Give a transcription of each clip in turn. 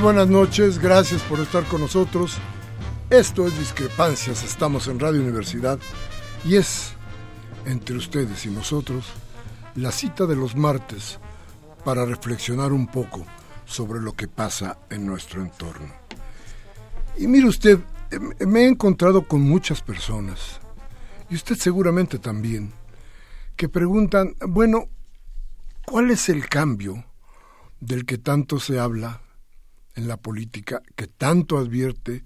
Buenas noches, gracias por estar con nosotros. Esto es Discrepancias, estamos en Radio Universidad y es entre ustedes y nosotros la cita de los martes para reflexionar un poco sobre lo que pasa en nuestro entorno. Y mire usted, em, me he encontrado con muchas personas, y usted seguramente también, que preguntan, bueno, ¿cuál es el cambio del que tanto se habla en la política que tanto advierte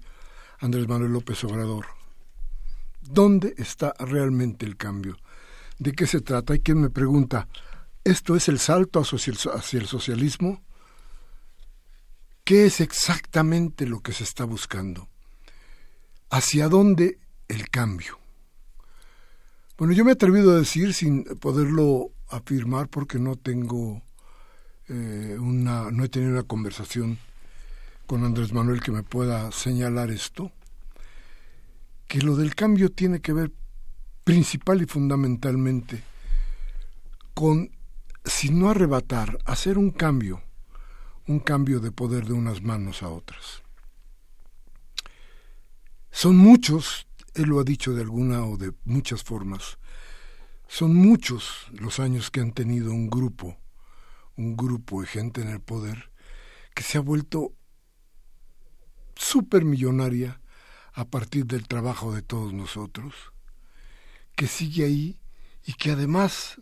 Andrés Manuel López Obrador. ¿Dónde está realmente el cambio? ¿De qué se trata? Hay quien me pregunta, ¿esto es el salto hacia el socialismo? ¿Qué es exactamente lo que se está buscando? ¿Hacia dónde el cambio? Bueno, yo me he atrevido a decir sin poderlo afirmar porque no tengo eh, una, no he tenido una conversación con Andrés Manuel que me pueda señalar esto, que lo del cambio tiene que ver principal y fundamentalmente con, si no arrebatar, hacer un cambio, un cambio de poder de unas manos a otras. Son muchos, él lo ha dicho de alguna o de muchas formas, son muchos los años que han tenido un grupo, un grupo de gente en el poder que se ha vuelto supermillonaria a partir del trabajo de todos nosotros, que sigue ahí y que además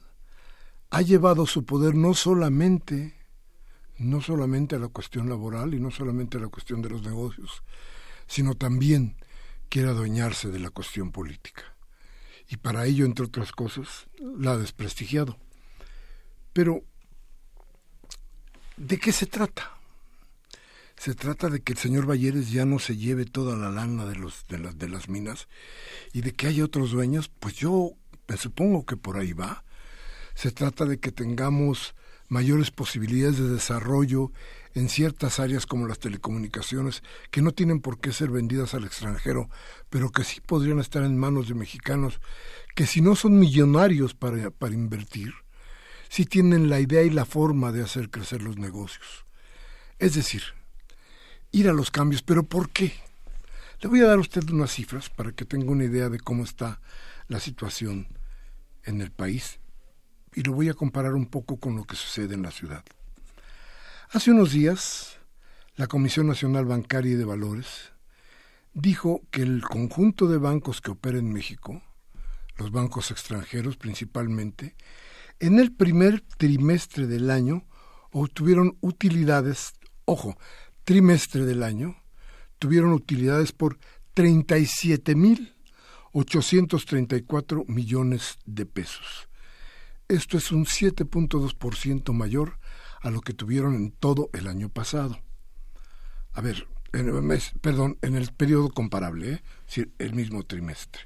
ha llevado su poder no solamente no solamente a la cuestión laboral y no solamente a la cuestión de los negocios, sino también quiere adueñarse de la cuestión política. Y para ello, entre otras cosas, la ha desprestigiado. Pero, ¿de qué se trata? Se trata de que el señor Valleres ya no se lleve toda la lana de, los, de, las, de las minas y de que haya otros dueños, pues yo me supongo que por ahí va. Se trata de que tengamos mayores posibilidades de desarrollo en ciertas áreas como las telecomunicaciones, que no tienen por qué ser vendidas al extranjero, pero que sí podrían estar en manos de mexicanos, que si no son millonarios para, para invertir, sí tienen la idea y la forma de hacer crecer los negocios. Es decir, ir a los cambios. ¿Pero por qué? Le voy a dar a usted unas cifras para que tenga una idea de cómo está la situación en el país y lo voy a comparar un poco con lo que sucede en la ciudad. Hace unos días, la Comisión Nacional Bancaria y de Valores dijo que el conjunto de bancos que opera en México, los bancos extranjeros principalmente, en el primer trimestre del año obtuvieron utilidades, ojo, trimestre del año tuvieron utilidades por 37.834 millones de pesos. Esto es un 7.2% mayor a lo que tuvieron en todo el año pasado. A ver, en el mes, perdón, en el periodo comparable, ¿eh? el mismo trimestre.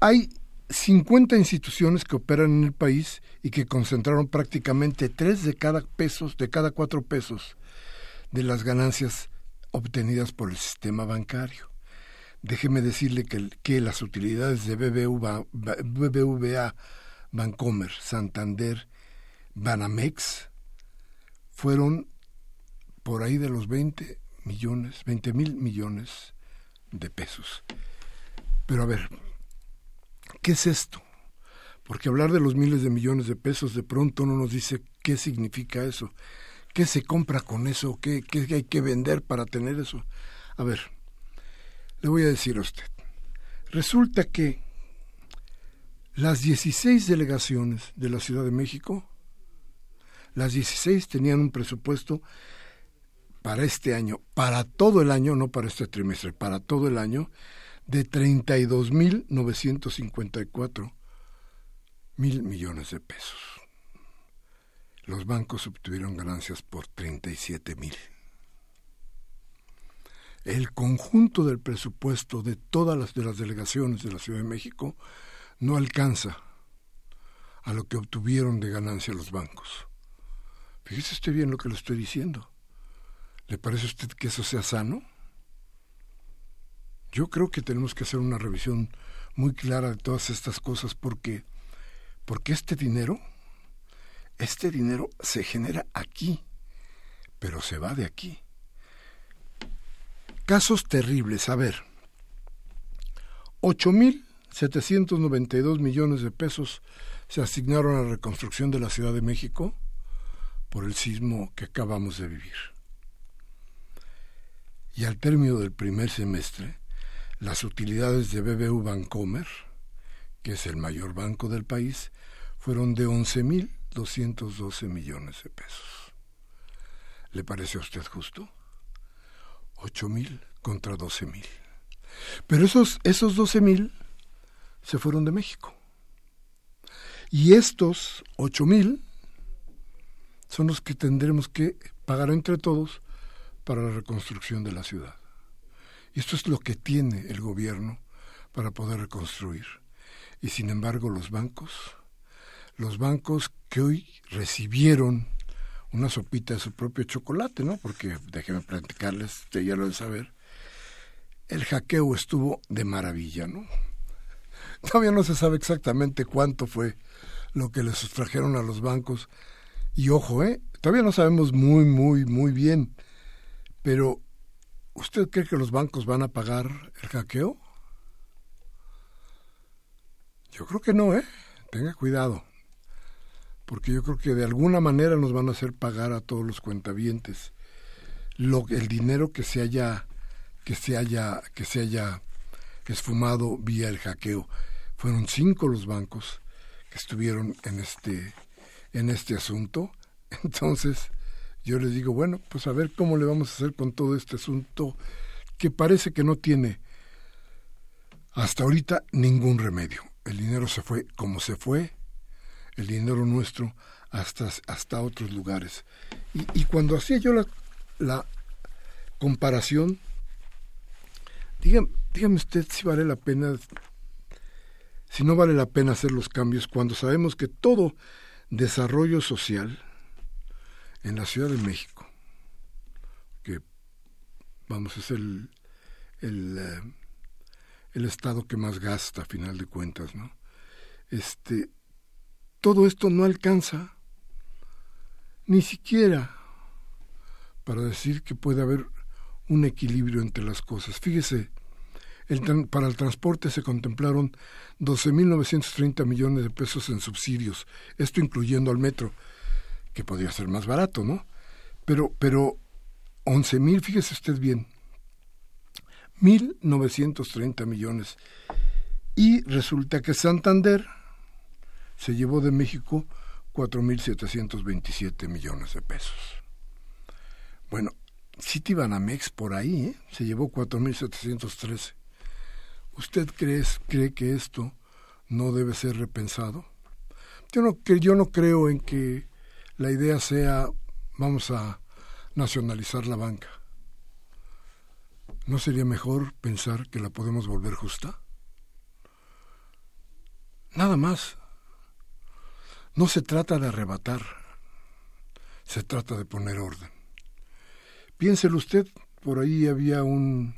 Hay 50 instituciones que operan en el país y que concentraron prácticamente tres de cada pesos, de cada cuatro pesos de las ganancias obtenidas por el sistema bancario. Déjeme decirle que, que las utilidades de BBVA, BBVA, Bancomer, Santander, Banamex fueron por ahí de los 20 millones, 20 mil millones de pesos. Pero a ver, ¿qué es esto? Porque hablar de los miles de millones de pesos de pronto no nos dice qué significa eso, qué se compra con eso, qué, qué hay que vender para tener eso. A ver, le voy a decir a usted. Resulta que las 16 delegaciones de la Ciudad de México, las 16 tenían un presupuesto para este año, para todo el año, no para este trimestre, para todo el año, de 32.954 mil millones de pesos. Los bancos obtuvieron ganancias por 37 mil. El conjunto del presupuesto de todas las de las delegaciones de la Ciudad de México no alcanza a lo que obtuvieron de ganancia los bancos. Fíjese usted bien lo que le estoy diciendo. ¿Le parece a usted que eso sea sano? Yo creo que tenemos que hacer una revisión muy clara de todas estas cosas porque porque este dinero este dinero se genera aquí, pero se va de aquí. Casos terribles, a ver. 8 mil 792 millones de pesos se asignaron a la reconstrucción de la Ciudad de México por el sismo que acabamos de vivir. Y al término del primer semestre, las utilidades de BBU Bancomer, que es el mayor banco del país, fueron de 11.212 millones de pesos. ¿Le parece a usted justo? 8.000 contra 12.000. Pero esos, esos 12.000 se fueron de México. Y estos ocho mil son los que tendremos que pagar entre todos para la reconstrucción de la ciudad. Y esto es lo que tiene el gobierno para poder reconstruir. Y sin embargo los bancos, los bancos que hoy recibieron una sopita de su propio chocolate, ¿no? Porque déjenme platicarles, usted ya lo de saber, el hackeo estuvo de maravilla, ¿no? Todavía no se sabe exactamente cuánto fue lo que les sustrajeron a los bancos. Y ojo, ¿eh? Todavía no sabemos muy, muy, muy bien. Pero, ¿usted cree que los bancos van a pagar el hackeo? Yo creo que no, ¿eh? Tenga cuidado. Porque yo creo que de alguna manera nos van a hacer pagar a todos los cuentavientes lo, el dinero que se haya que se haya que se haya esfumado vía el hackeo. Fueron cinco los bancos que estuvieron en este, en este asunto. Entonces, yo les digo, bueno, pues a ver cómo le vamos a hacer con todo este asunto que parece que no tiene hasta ahorita ningún remedio. El dinero se fue como se fue, el dinero nuestro hasta, hasta otros lugares. Y, cuando hacía yo la, la comparación, dígame, dígame usted si vale la pena si no vale la pena hacer los cambios cuando sabemos que todo desarrollo social en la Ciudad de México, que vamos, es el, el, eh, el estado que más gasta a final de cuentas, ¿no? Este, todo esto no alcanza ni siquiera para decir que puede haber un equilibrio entre las cosas. Fíjese, para el transporte se contemplaron 12.930 millones de pesos en subsidios, esto incluyendo al metro, que podría ser más barato, ¿no? Pero, pero 11.000, fíjese usted bien, 1.930 millones. Y resulta que Santander se llevó de México 4.727 millones de pesos. Bueno, Citibanamex por ahí ¿eh? se llevó 4.713. ¿Usted cree, cree que esto no debe ser repensado? Yo no, yo no creo en que la idea sea vamos a nacionalizar la banca. ¿No sería mejor pensar que la podemos volver justa? Nada más. No se trata de arrebatar, se trata de poner orden. Piénselo usted, por ahí había un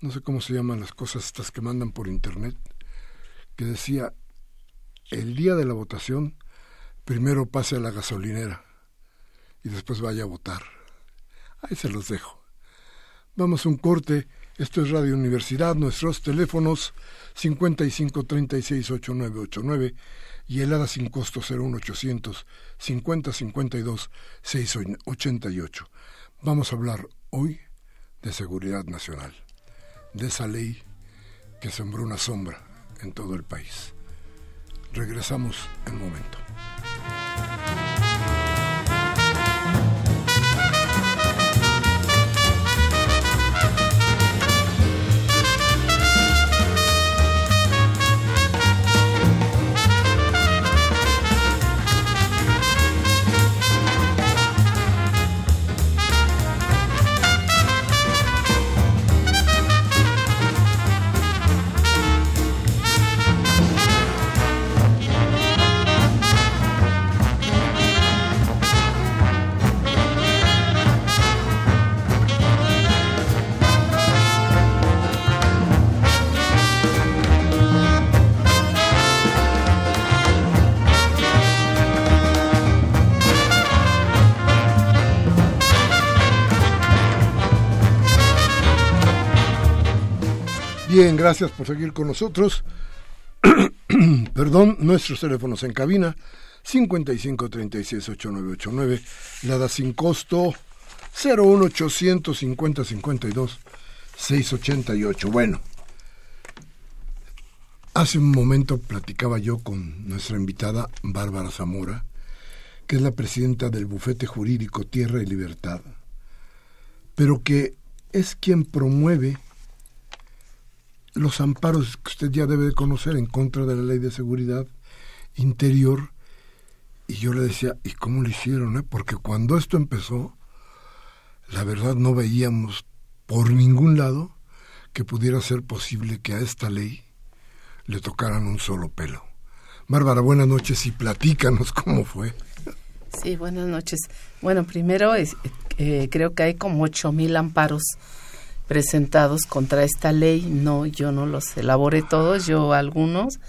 no sé cómo se llaman las cosas estas que mandan por internet, que decía, el día de la votación, primero pase a la gasolinera y después vaya a votar. Ahí se los dejo. Vamos a un corte Esto es Radio Universidad, nuestros teléfonos 55368989 y el ADA sin costo 01800 5052 688. Vamos a hablar hoy de seguridad nacional, de esa ley que sembró una sombra en todo el país. Regresamos en un momento. Bien, gracias por seguir con nosotros. Perdón, nuestros teléfonos en cabina 55 36 8989, la da sin costo 01800 50 52 688. Bueno, hace un momento platicaba yo con nuestra invitada Bárbara Zamora, que es la presidenta del bufete jurídico Tierra y Libertad, pero que es quien promueve los amparos que usted ya debe de conocer en contra de la ley de seguridad interior. Y yo le decía, ¿y cómo lo hicieron? Eh? Porque cuando esto empezó, la verdad no veíamos por ningún lado que pudiera ser posible que a esta ley le tocaran un solo pelo. Bárbara, buenas noches y platícanos cómo fue. Sí, buenas noches. Bueno, primero es, eh, creo que hay como ocho mil amparos presentados contra esta ley. No, yo no los elaboré todos, yo algunos.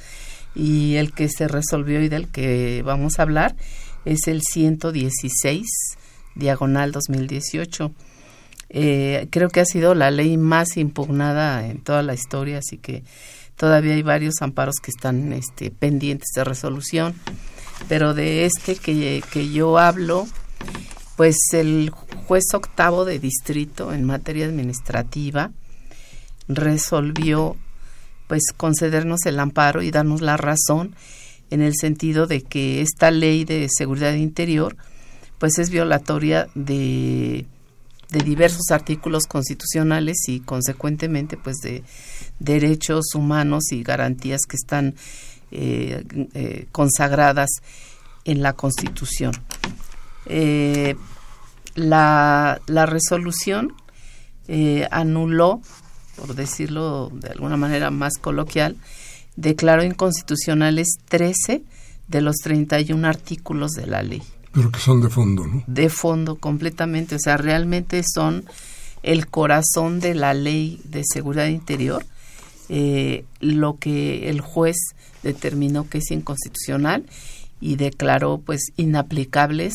Y el que se resolvió y del que vamos a hablar es el 116, diagonal 2018. Eh, creo que ha sido la ley más impugnada en toda la historia, así que todavía hay varios amparos que están este, pendientes de resolución. Pero de este que, que yo hablo, pues el juez octavo de distrito en materia administrativa resolvió pues concedernos el amparo y darnos la razón en el sentido de que esta ley de seguridad interior pues es violatoria de, de diversos artículos constitucionales y consecuentemente pues de derechos humanos y garantías que están eh, eh, consagradas en la Constitución. Eh, la, la, resolución eh, anuló, por decirlo de alguna manera más coloquial, declaró inconstitucionales 13 de los 31 artículos de la ley. Pero que son de fondo, ¿no? De fondo, completamente. O sea, realmente son el corazón de la ley de seguridad interior, eh, lo que el juez determinó que es inconstitucional y declaró pues inaplicables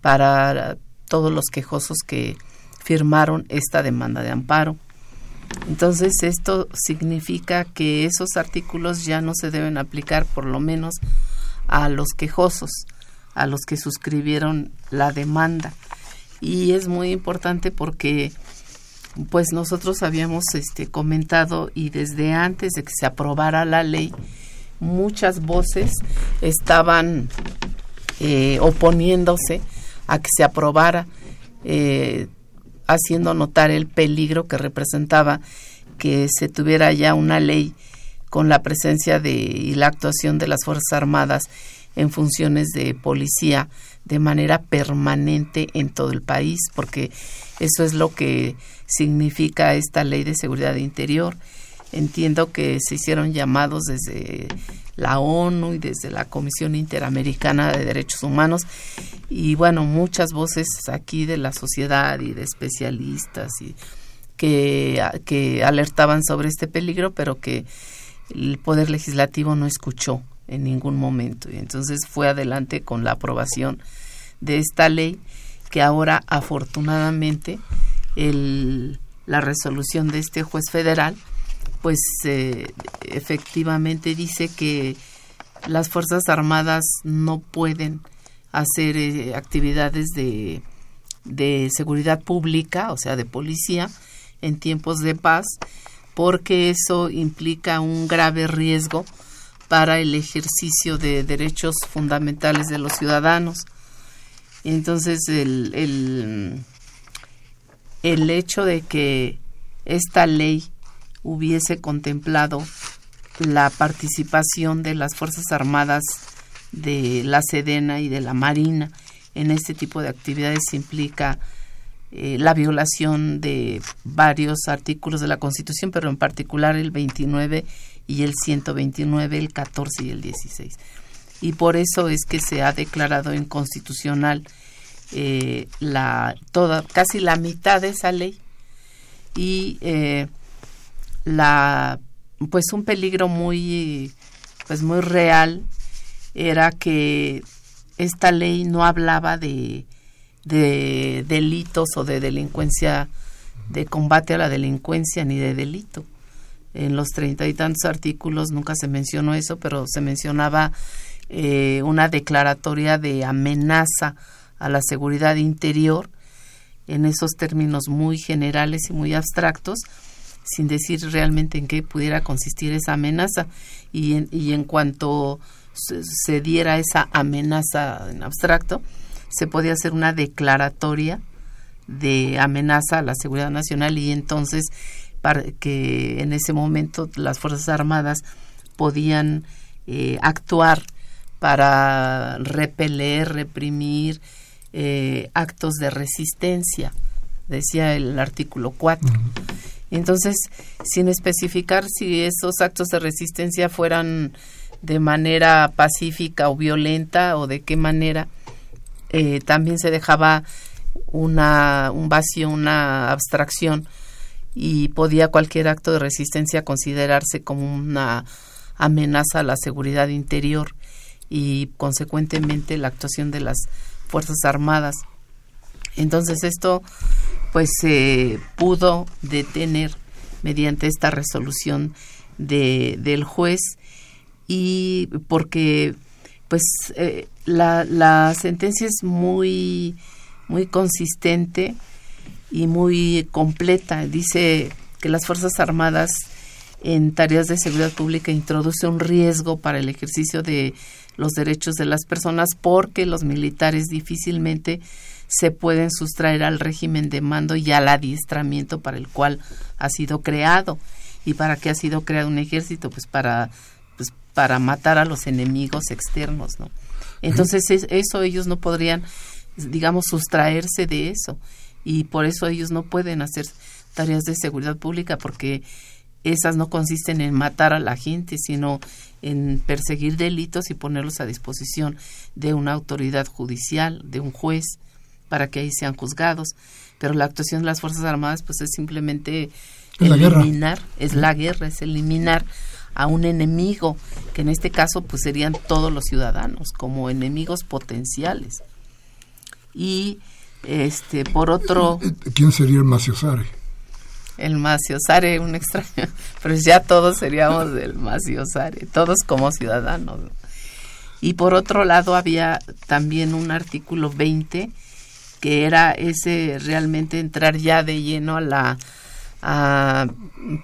para todos los quejosos que firmaron esta demanda de amparo. Entonces esto significa que esos artículos ya no se deben aplicar por lo menos a los quejosos, a los que suscribieron la demanda. Y es muy importante porque pues nosotros habíamos este comentado y desde antes de que se aprobara la ley muchas voces estaban eh, oponiéndose a que se aprobara, eh, haciendo notar el peligro que representaba que se tuviera ya una ley con la presencia de y la actuación de las Fuerzas Armadas en funciones de policía de manera permanente en todo el país, porque eso es lo que significa esta ley de seguridad interior. Entiendo que se hicieron llamados desde la ONU y desde la Comisión Interamericana de Derechos Humanos. Y bueno, muchas voces aquí de la sociedad y de especialistas y que, que alertaban sobre este peligro, pero que el Poder Legislativo no escuchó en ningún momento. Y entonces fue adelante con la aprobación de esta ley que ahora afortunadamente el la resolución de este juez federal, pues eh, efectivamente dice que las Fuerzas Armadas no pueden hacer eh, actividades de, de seguridad pública, o sea, de policía, en tiempos de paz, porque eso implica un grave riesgo para el ejercicio de derechos fundamentales de los ciudadanos. Entonces, el, el, el hecho de que esta ley hubiese contemplado la participación de las Fuerzas Armadas de la Sedena y de la Marina en este tipo de actividades implica eh, la violación de varios artículos de la Constitución, pero en particular el 29 y el 129, el 14 y el 16. Y por eso es que se ha declarado inconstitucional eh, la toda casi la mitad de esa ley y eh, la pues un peligro muy pues muy real era que esta ley no hablaba de, de delitos o de delincuencia, de combate a la delincuencia ni de delito. En los treinta y tantos artículos nunca se mencionó eso, pero se mencionaba eh, una declaratoria de amenaza a la seguridad interior en esos términos muy generales y muy abstractos, sin decir realmente en qué pudiera consistir esa amenaza. Y en, y en cuanto se, diera esa amenaza en abstracto, se podía hacer una declaratoria de amenaza a la seguridad nacional y entonces para que en ese momento las fuerzas armadas podían eh, actuar para repeler, reprimir eh, actos de resistencia, decía el artículo 4. Entonces, sin especificar si esos actos de resistencia fueran de manera pacífica o violenta o de qué manera eh, también se dejaba una, un vacío, una abstracción y podía cualquier acto de resistencia considerarse como una amenaza a la seguridad interior y consecuentemente la actuación de las Fuerzas Armadas. Entonces esto pues se pudo detener mediante esta resolución de, del juez y porque pues eh, la, sentencia es muy muy consistente y muy completa. Dice que las Fuerzas Armadas en tareas de seguridad pública introduce un riesgo para el ejercicio de los derechos de las personas porque los militares difícilmente se pueden sustraer al régimen de mando y al adiestramiento para el cual ha sido creado. ¿Y para qué ha sido creado un ejército? Pues para para matar a los enemigos externos, ¿no? Entonces eso ellos no podrían, digamos, sustraerse de eso y por eso ellos no pueden hacer tareas de seguridad pública porque esas no consisten en matar a la gente, sino en perseguir delitos y ponerlos a disposición de una autoridad judicial, de un juez, para que ahí sean juzgados. Pero la actuación de las Fuerzas Armadas pues es simplemente eliminar, es la guerra, es eliminar a un enemigo, que en este caso pues serían todos los ciudadanos como enemigos potenciales. Y este por otro ¿Quién sería el Maciosare? El Maciosare, un extraño, pero ya todos seríamos del Maciosare, todos como ciudadanos. Y por otro lado había también un artículo 20 era ese realmente entrar ya de lleno a la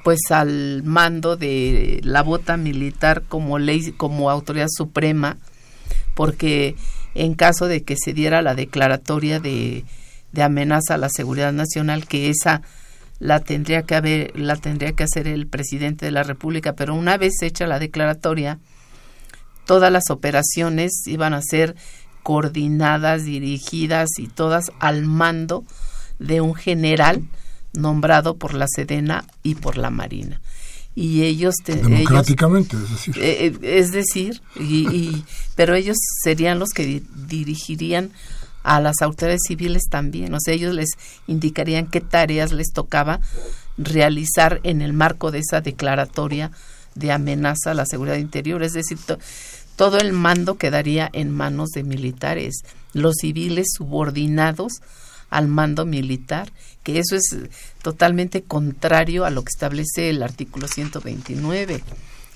pues al mando de la bota militar como ley como autoridad suprema porque en caso de que se diera la declaratoria de, de amenaza a la seguridad nacional que esa la tendría que haber la tendría que hacer el presidente de la República pero una vez hecha la declaratoria todas las operaciones iban a ser coordinadas dirigidas y todas al mando de un general nombrado por la Sedena y por la Marina. Y ellos... Democráticamente, es decir. Eh, eh, es decir, y, pero ellos serían los que dirigirían a las autoridades civiles también. O sea, ellos les indicarían qué tareas les tocaba realizar en el marco de esa declaratoria de amenaza a la seguridad interior. Es decir, todo el mando quedaría en manos de militares. Los civiles subordinados al mando militar, que eso es totalmente contrario a lo que establece el artículo 129.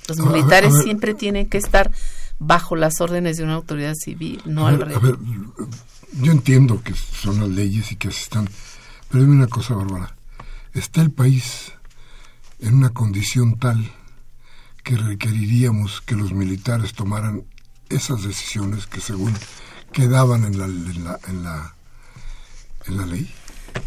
Los militares siempre tienen que estar bajo las órdenes de una autoridad civil, no al revés. A ver, yo entiendo que son las leyes y que así están, pero dime una cosa, Bárbara. ¿Está el país en una condición tal que requeriríamos que los militares tomaran esas decisiones que según quedaban en la, en la, en la, en la ley?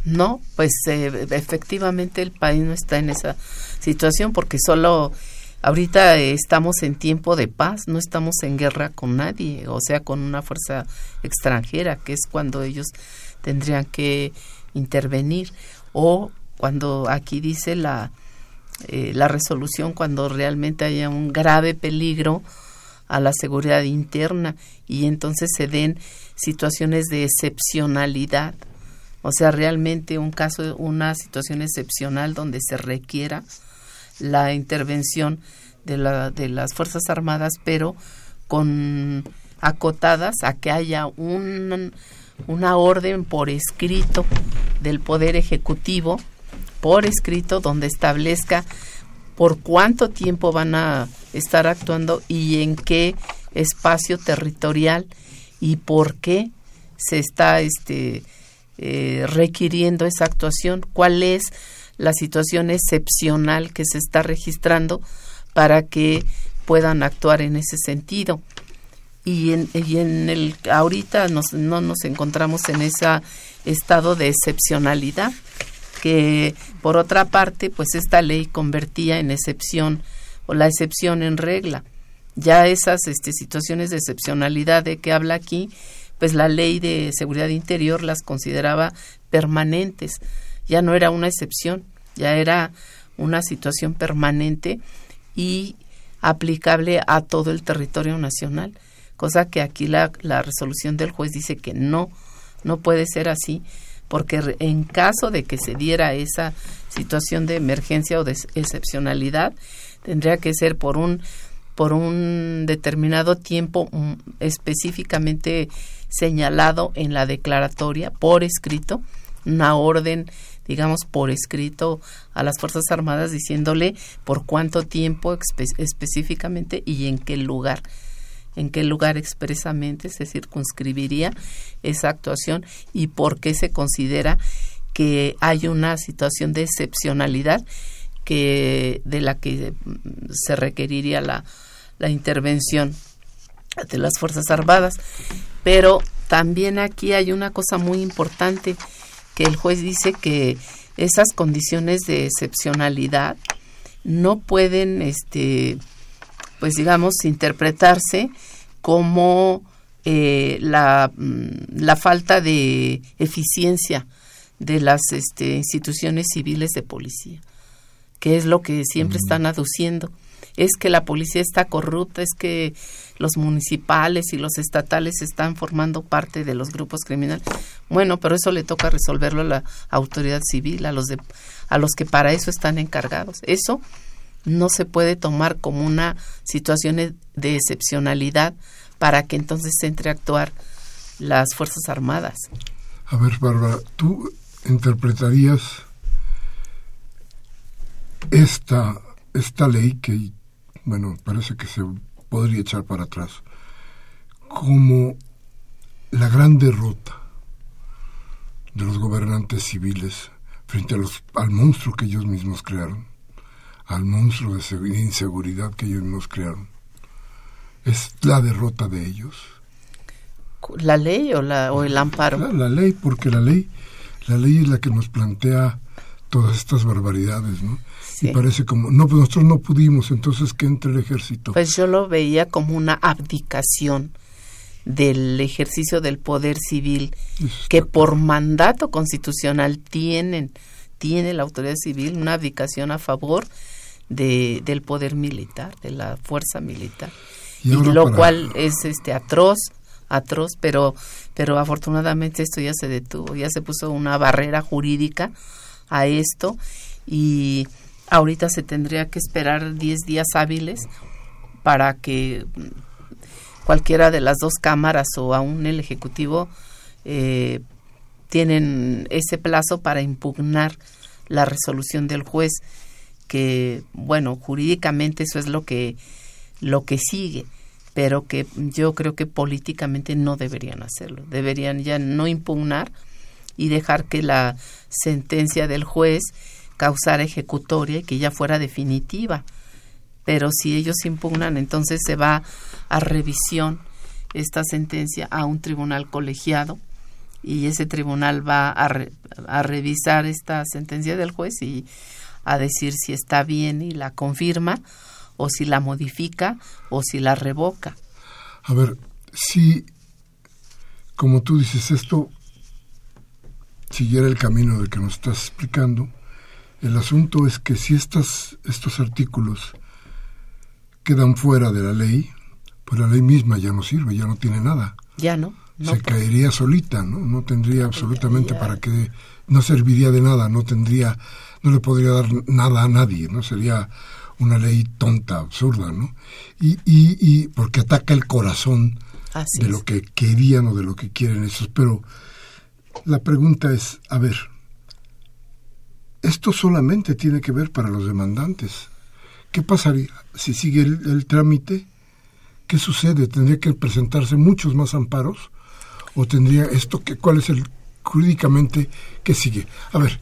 No, pues eh, efectivamente el país no está en esa situación porque solo ahorita estamos en tiempo de paz, no estamos en guerra con nadie, o sea, con una fuerza extranjera, que es cuando ellos tendrían que intervenir, o cuando aquí dice la, eh, la resolución, cuando realmente haya un grave peligro a la seguridad interna y entonces se den situaciones de excepcionalidad, o sea, realmente un caso, una situación excepcional donde se requiera la intervención de, la, de las Fuerzas Armadas, pero con acotadas a que haya un, una orden por escrito del Poder Ejecutivo, por escrito, donde establezca por cuánto tiempo van a estar actuando y en qué espacio territorial y por qué se está este, eh, requiriendo esa actuación, cuál es la situación excepcional que se está registrando para que puedan actuar en ese sentido. Y en, y en el ahorita nos, no nos encontramos en ese estado de excepcionalidad que por otra parte pues esta ley convertía en excepción o la excepción en regla. Ya esas este, situaciones de excepcionalidad de que habla aquí pues la ley de seguridad interior las consideraba permanentes. Ya no era una excepción, ya era una situación permanente y aplicable a todo el territorio nacional, cosa que aquí la, la resolución del juez dice que no, no puede ser así, porque en caso de que se diera esa situación de emergencia o de excepcionalidad, tendría que ser por un por un determinado tiempo mm, específicamente señalado en la declaratoria por escrito, una orden digamos, por escrito a las Fuerzas Armadas diciéndole por cuánto tiempo específicamente y en qué lugar en qué lugar expresamente se circunscribiría esa actuación y por qué se considera que hay una situación de excepcionalidad que de la que mm, se requeriría la, la intervención de las Fuerzas Armadas. Pero también aquí hay una cosa muy importante que el juez dice que esas condiciones de excepcionalidad no pueden, este, pues digamos, interpretarse como eh, la, mm, la, falta de eficiencia de las este, instituciones civiles de policía, que es lo que siempre están aduciendo es que la policía está corrupta, es que los municipales y los estatales están formando parte de los grupos criminales. Bueno, pero eso le toca resolverlo a la autoridad civil, a los de, a los que para eso están encargados. Eso no se puede tomar como una situación de excepcionalidad para que entonces entre a actuar las Fuerzas Armadas. A ver, Bárbara, tú interpretarías esta, esta ley que bueno, parece que se podría echar para atrás, como la gran derrota de los gobernantes civiles frente a los, al monstruo que ellos mismos crearon, al monstruo de inseguridad que ellos mismos crearon. Es la derrota de ellos. ¿La ley o, la, o el amparo? La, la ley, porque la ley, la ley es la que nos plantea todas estas barbaridades, ¿no? Y parece como, no, pues nosotros no pudimos, entonces que entre el ejército. Pues yo lo veía como una abdicación del ejercicio del poder civil que por mandato constitucional tienen tiene la autoridad civil una abdicación a favor de, del poder militar de la fuerza militar. Y, lo cual es este atroz atroz pero pero afortunadamente esto ya se detuvo ya se puso una barrera jurídica a esto y ahorita se tendría que esperar 10 días hábiles para que cualquiera de las dos cámaras o aún el Ejecutivo eh, tienen ese plazo para impugnar la resolución del juez que bueno jurídicamente eso es lo que lo que sigue pero que yo creo que políticamente no deberían hacerlo. Deberían ya no impugnar y dejar que la sentencia del juez causara ejecutoria y que ya fuera definitiva. Pero si ellos impugnan entonces se va a revisión esta sentencia a un tribunal colegiado y ese tribunal va a, a revisar esta sentencia del juez y a decir si está bien y la confirma o si la modifica o si la revoca. A ver, si, como tú dices, esto siguiera el camino del que nos estás explicando, el asunto es que si estas, estos artículos quedan fuera de la ley, pues la ley misma ya no sirve, ya no tiene nada. Ya no. se caería solita, ¿no? No tendría absolutamente para que no serviría de nada, no tendría, no le podría dar nada a nadie, ¿no? Sería una ley tonta, absurda, ¿no? Y, y, y porque ataca el corazón de lo que querían o de lo que quieren esos. Pero la pregunta es, a ver, esto solamente tiene que ver para los demandantes. ¿Qué pasaría si sigue el, trámite? ¿Qué sucede? ¿Tendría que presentarse muchos más amparos? ¿O tendría esto que, cuál es el jurídicamente que sigue? A ver,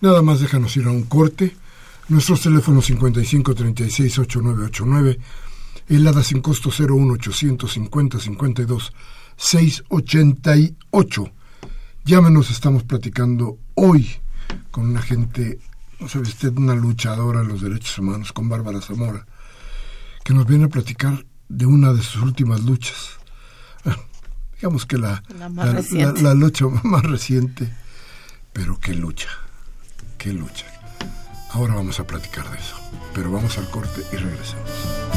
nada más déjanos ir a un corte. Nuestros teléfonos 55 36 8989, el ADA sin costo 01 850 52 688. Llámenos, estamos platicando hoy con una gente no sabe usted, una luchadora de los derechos humanos con Bárbara Zamora, que nos viene a platicar de una de sus últimas luchas. digamos que la, la, lucha más reciente, pero qué lucha, qué lucha. Ahora vamos a platicar de eso, pero vamos al corte y regresamos.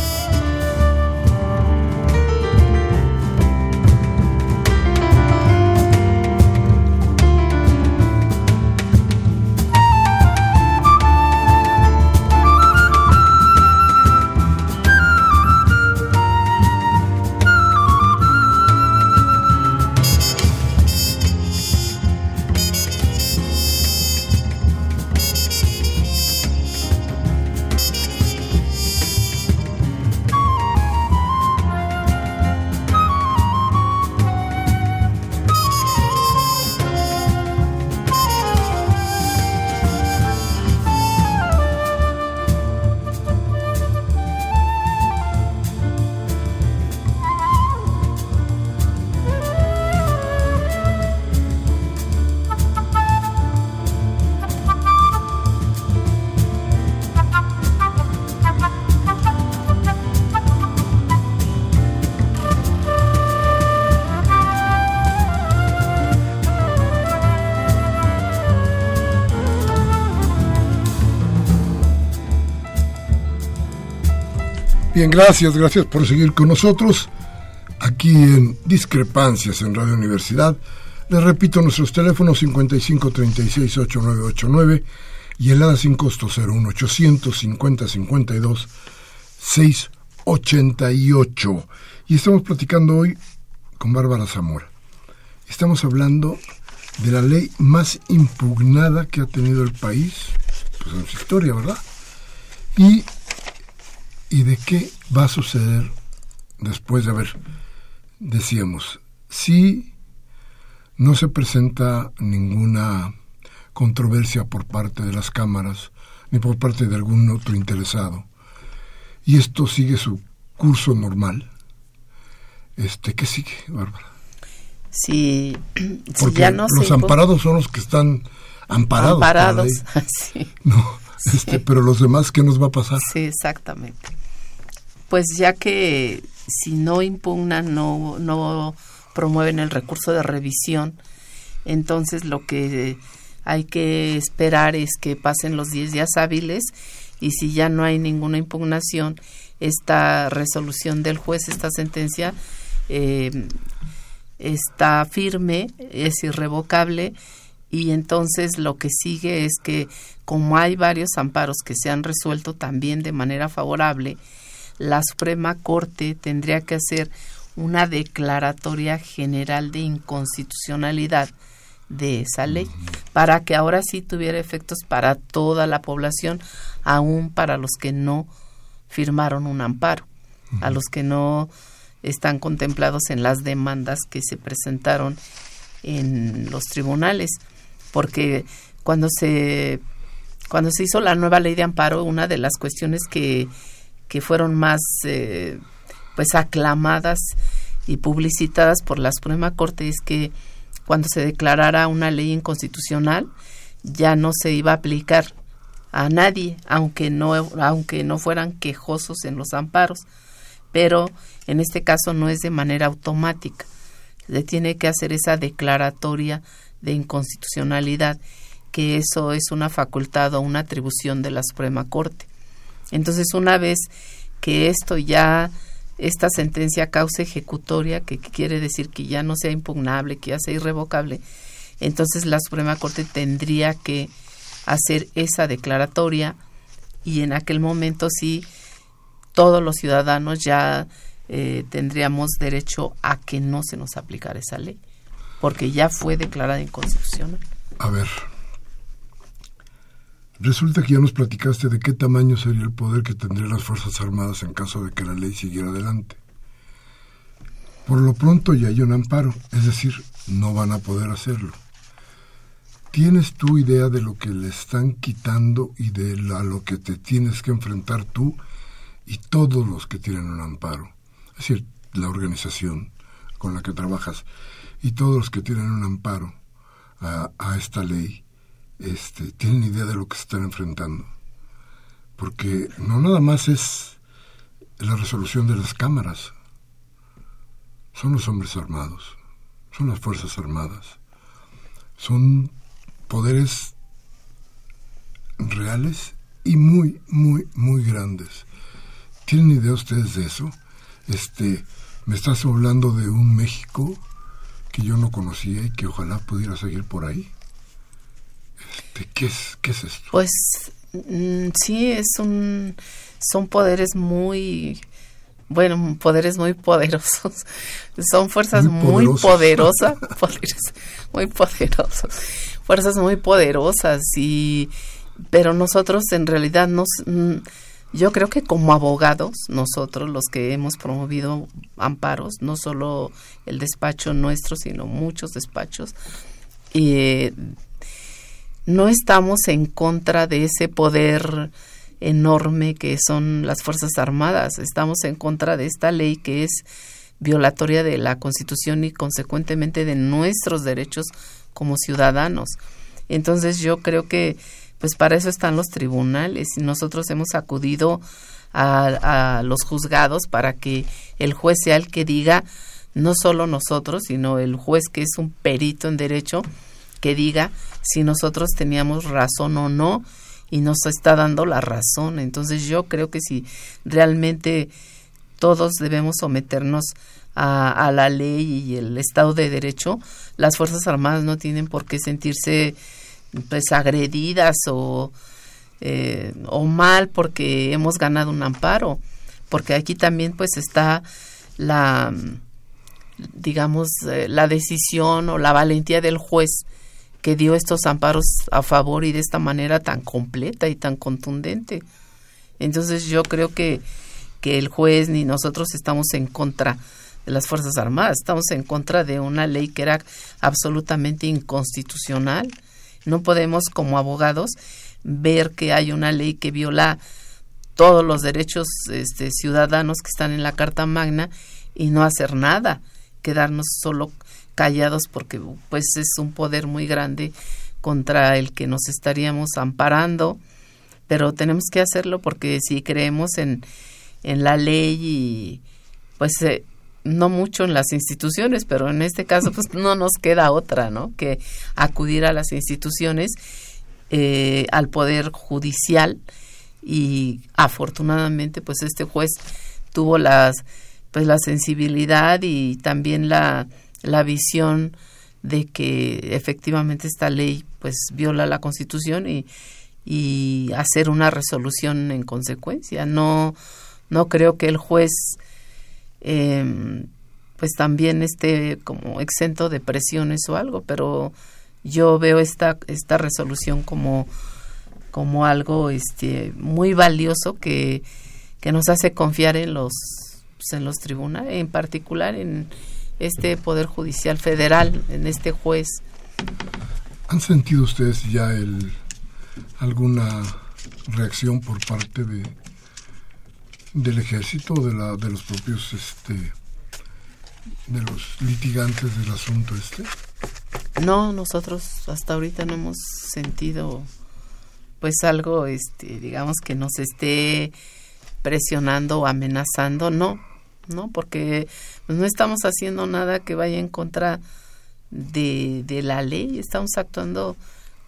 Bien, gracias, gracias por seguir con nosotros aquí en Discrepancias en Radio Universidad. Les repito nuestros teléfonos 55 36 8989 y el ADA sin costo 01 850 52 688. Y estamos platicando hoy con Bárbara Zamora. Estamos hablando de la ley más impugnada que ha tenido el país, pues en su historia, ¿verdad? Y ¿Y de qué va a suceder después de haber, decíamos, si no se presenta ninguna controversia por parte de las cámaras ni por parte de algún otro interesado y esto sigue su curso normal, este, ¿qué sigue, Bárbara? Sí, Porque ya no los amparados son los que están amparados. Amparados, sí. No, este, pero los demás, ¿qué nos va a pasar? Sí, exactamente pues ya que si no impugnan, no, no promueven el recurso de revisión, entonces lo que hay que esperar es que pasen los 10 días hábiles y si ya no hay ninguna impugnación, esta resolución del juez, esta sentencia, eh, está firme, es irrevocable y entonces lo que sigue es que como hay varios amparos que se han resuelto también de manera favorable, la Suprema Corte tendría que hacer una declaratoria general de inconstitucionalidad de esa ley, para que ahora sí tuviera efectos para toda la población, aún para los que no firmaron un amparo, a los que no están contemplados en las demandas que se presentaron en los tribunales, porque cuando se cuando se hizo la nueva ley de amparo, una de las cuestiones que, que fueron más eh, pues aclamadas y publicitadas por la Suprema Corte es que cuando se declarara una ley inconstitucional ya no se iba a aplicar a nadie, aunque no, aunque no fueran quejosos en los amparos. Pero en este caso no es de manera automática. Se tiene que hacer esa declaratoria de inconstitucionalidad, que eso es una facultad o una atribución de la Suprema Corte. Entonces, una vez que esto ya esta sentencia causa ejecutoria, que quiere decir que ya no sea impugnable, que ya sea irrevocable, entonces la Suprema Corte tendría que hacer esa declaratoria y en aquel momento sí todos los ciudadanos ya eh, tendríamos derecho a que no se nos aplicara esa ley, porque ya fue declarada inconstitucional. A ver, Resulta que ya nos platicaste de qué tamaño sería el poder que tendrían las Fuerzas Armadas en caso de que la ley siguiera adelante. Por lo pronto ya hay un amparo, es decir, no van a poder hacerlo. ¿Tienes tú idea de lo que le están quitando y de a lo que te tienes que enfrentar tú y todos los que tienen un amparo? Es decir, la organización con la que trabajas y todos los que tienen un amparo a, a esta ley este, tienen idea de lo que se están enfrentando. Porque no nada más es la resolución de las cámaras, son los hombres armados, son las Fuerzas Armadas, son poderes reales y muy, muy, muy grandes. ¿Tienen idea ustedes de eso? Este, me estás hablando de un México que yo no conocía y que ojalá pudiera seguir por ahí. ¿Qué es, qué es esto? Pues mm, sí, es un, son poderes muy, bueno, poderes muy poderosos. Son fuerzas muy, poderosas, poderes muy poderosos, fuerzas muy poderosas y, pero nosotros en realidad nos, mm, yo creo que como abogados, nosotros los que hemos promovido amparos, no solo el despacho nuestro, sino muchos despachos, y eh, no estamos en contra de ese poder enorme que son las Fuerzas Armadas, estamos en contra de esta ley que es violatoria de la Constitución y consecuentemente de nuestros derechos como ciudadanos. Entonces yo creo que pues para eso están los tribunales y nosotros hemos acudido a, a los juzgados para que el juez sea el que diga, no solo nosotros, sino el juez que es un perito en derecho, que diga si nosotros teníamos razón o no y nos está dando la razón. Entonces yo creo que si realmente todos debemos someternos a, la ley y el Estado de Derecho, las Fuerzas Armadas no tienen por qué sentirse pues agredidas o, eh, o mal porque hemos ganado un amparo, porque aquí también pues está la digamos eh, la decisión o la valentía del juez que dio estos amparos a favor y de esta manera tan completa y tan contundente. Entonces yo creo que, que el juez ni nosotros estamos en contra de las Fuerzas Armadas, estamos en contra de una ley que era absolutamente inconstitucional. No podemos como abogados ver que hay una ley que viola todos los derechos este, ciudadanos que están en la Carta Magna y no hacer nada, quedarnos solo callados porque pues es un poder muy grande contra el que nos estaríamos amparando, pero tenemos que hacerlo porque si creemos en, en la ley y pues eh, no mucho en las instituciones, pero en este caso pues no nos queda otra, ¿no? Que acudir a las instituciones, eh, al poder judicial y afortunadamente pues este juez tuvo las pues la sensibilidad y también la la visión de que efectivamente esta ley pues viola la Constitución y, y hacer una resolución en consecuencia. No, no creo que el juez em, pues también esté como exento de presiones o algo, pero yo veo esta esta resolución como como algo este muy valioso que, que nos hace confiar en los en los tribunales en particular en este poder judicial federal en este juez. Han sentido ustedes ya el alguna reacción por parte de del ejército de la de los propios este de los litigantes del asunto este no nosotros hasta ahorita no hemos sentido pues algo este digamos que nos esté presionando o amenazando no no porque pues, no estamos haciendo nada que vaya en contra de, de la ley estamos actuando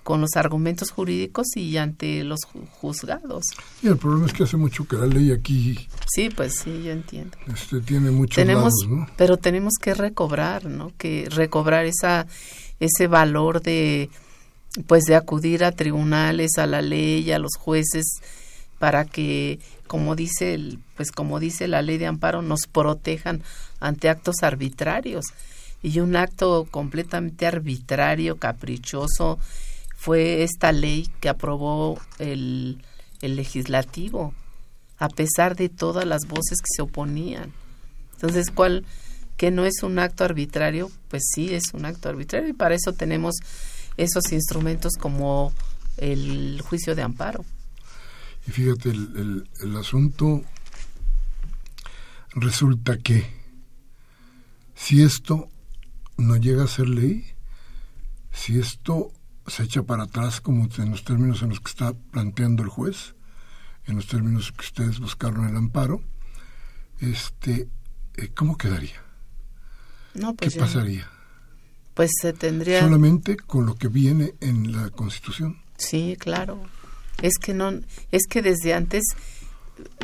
con los argumentos jurídicos y ante los juzgados. Y el problema es que hace mucho que la ley aquí. Sí, pues sí, yo entiendo. Este tiene muchos tenemos, ¿no? Pero tenemos que recobrar, ¿no? Que recobrar esa ese valor de pues de acudir a tribunales, a la ley, a los jueces para que como dice el, pues como dice la ley de amparo nos protejan ante actos arbitrarios y un acto completamente arbitrario, caprichoso, fue esta ley que aprobó el, el legislativo, a pesar de todas las voces que se oponían. Entonces, ¿cuál? que no es un acto arbitrario, pues sí es un acto arbitrario y para eso tenemos esos instrumentos como el juicio de amparo. Y fíjate, el, el, el asunto resulta que si esto no llega a ser ley, si esto se echa para atrás como en los términos en los que está planteando el juez, en los términos que ustedes buscaron el amparo, este, eh, ¿cómo quedaría? No, pues ¿Qué pasaría? Pues se tendría solamente con lo que viene en la Constitución. Sí, claro. Es que no, es que desde antes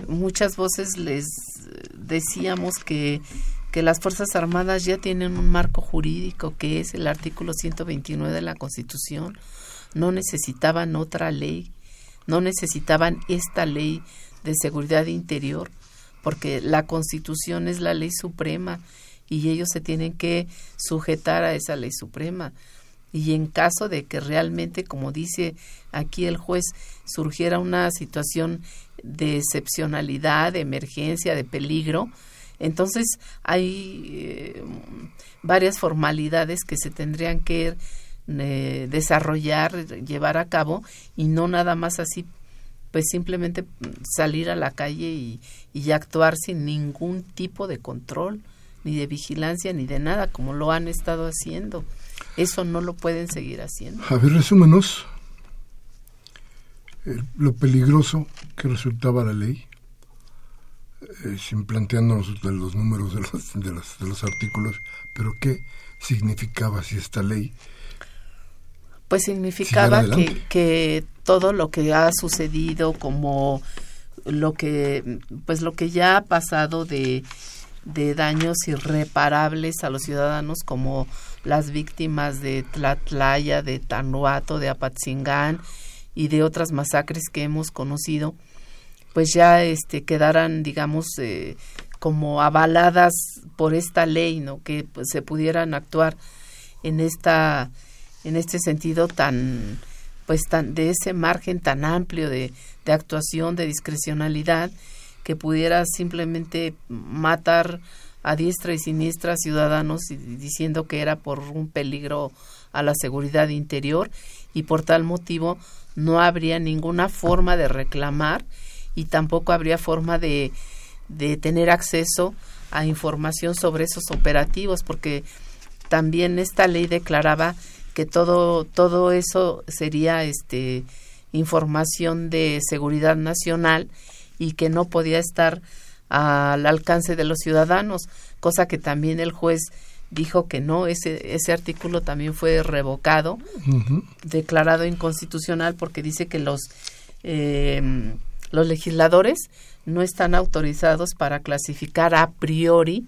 muchas voces les decíamos que que las Fuerzas Armadas ya tienen un marco jurídico que es el artículo 129 de la Constitución. No necesitaban otra ley, no necesitaban esta ley de seguridad interior, porque la Constitución es la ley suprema y ellos se tienen que sujetar a esa ley suprema. Y en caso de que realmente, como dice aquí el juez, surgiera una situación de excepcionalidad, de emergencia, de peligro, entonces hay eh, varias formalidades que se tendrían que eh, desarrollar, llevar a cabo y no nada más así, pues simplemente salir a la calle y, y actuar sin ningún tipo de control, ni de vigilancia, ni de nada, como lo han estado haciendo. Eso no lo pueden seguir haciendo. A ver, resúmenos eh, lo peligroso que resultaba la ley eh, sin planteándonos los números de los, de, los, de los artículos, pero ¿qué significaba si esta ley? Pues significaba que, que todo lo que ha sucedido como lo que pues lo que ya ha pasado de, de daños irreparables a los ciudadanos como las víctimas de Tlatlaya, de Tanuato, de Apatzingán y de otras masacres que hemos conocido, pues ya este quedaran digamos eh, como avaladas por esta ley no que pues, se pudieran actuar en esta en este sentido tan pues tan de ese margen tan amplio de, de actuación de discrecionalidad que pudiera simplemente matar a diestra y siniestra ciudadanos diciendo que era por un peligro a la seguridad interior y por tal motivo no habría ninguna forma de reclamar y tampoco habría forma de, de tener acceso a información sobre esos operativos porque también esta ley declaraba que todo todo eso sería este información de seguridad nacional y que no podía estar al alcance de los ciudadanos, cosa que también el juez dijo que no, ese, ese artículo también fue revocado, declarado inconstitucional porque dice que los eh, los legisladores no están autorizados para clasificar a priori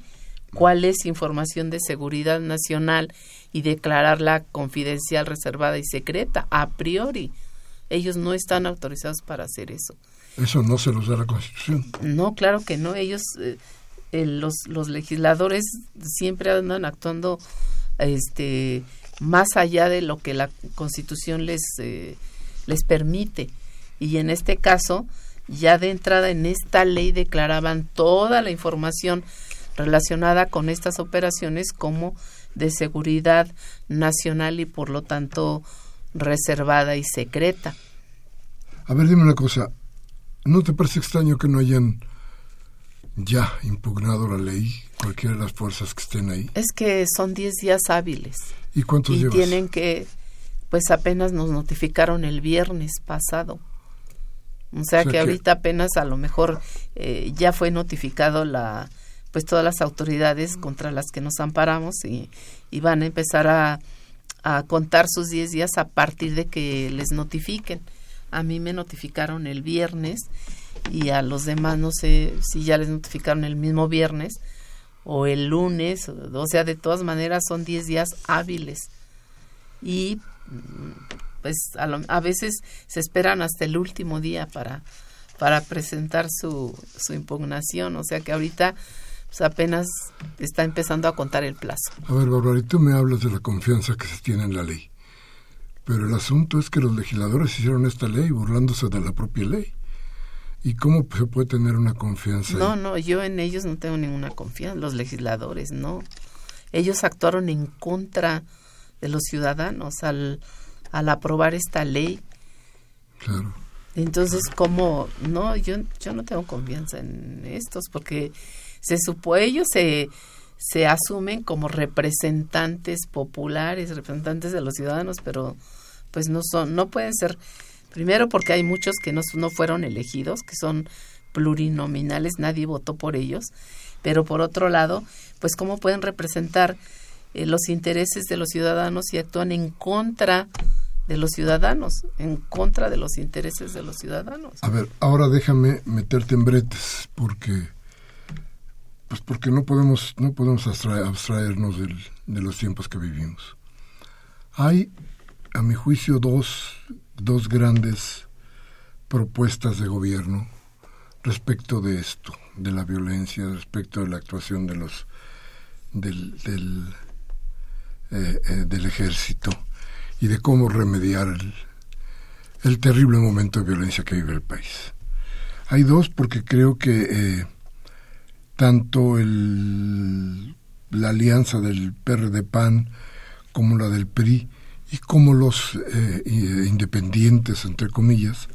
cuál es información de seguridad nacional y declararla confidencial, reservada y secreta, a priori. Ellos no están autorizados para hacer eso. Eso no se los da la Constitución. No, claro que no. Ellos, eh, los, los legisladores siempre andan actuando este más allá de lo que la Constitución les, eh, les permite. Y en este caso, ya de entrada en esta ley declaraban toda la información relacionada con estas operaciones como de seguridad nacional y por lo tanto reservada y secreta. A ver, dime una cosa, ¿no te parece extraño que no hayan ya impugnado la ley cualquiera de las fuerzas que estén ahí? Es que son 10 días hábiles. ¿Y cuántos y tienen que, pues apenas nos notificaron el viernes pasado. O sea, que, ahorita apenas a lo mejor eh, ya fue notificado la, pues todas las autoridades contra las que nos amparamos y, y van a empezar a, a contar sus 10 días a partir de que les notifiquen. A mí me notificaron el viernes y a los demás no sé si ya les notificaron el mismo viernes o el lunes, o sea, de todas maneras son 10 días hábiles. Y pues a, a, veces se esperan hasta el último día para, para presentar su, su impugnación, o sea que ahorita pues apenas está empezando a contar el plazo. A ver, tú me hablas de la confianza que se tiene en la ley, pero el asunto es que los legisladores hicieron esta ley burlándose de la propia ley. ¿Y cómo se puede tener una confianza? No, no, yo en ellos no tengo ninguna confianza, los legisladores, no. Ellos actuaron en contra de los ciudadanos al, al aprobar esta ley. Claro. Entonces, ¿cómo? No, yo, yo no tengo confianza en estos porque se supo, ellos se, se asumen como representantes populares, representantes de los ciudadanos, pero pues no son, no pueden ser Primero porque hay muchos que no, no fueron elegidos, que son plurinominales, nadie votó por ellos. Pero por otro lado, pues cómo pueden representar eh, los intereses de los ciudadanos y actúan en contra de los ciudadanos, en contra de los intereses de los ciudadanos. A ver, ahora déjame meterte en bretes, porque pues porque no podemos no podemos abstraernos de los tiempos que vivimos. Hay, a mi juicio, dos dos grandes propuestas de gobierno respecto de esto, de la violencia, respecto de la actuación de los del, del, eh, eh, ejército y de cómo remediar el, el, terrible momento de violencia que vive el país. Hay dos porque creo que eh, tanto el, la alianza del PRD PAN como la del PRI y cómo los eh, independientes, entre comillas,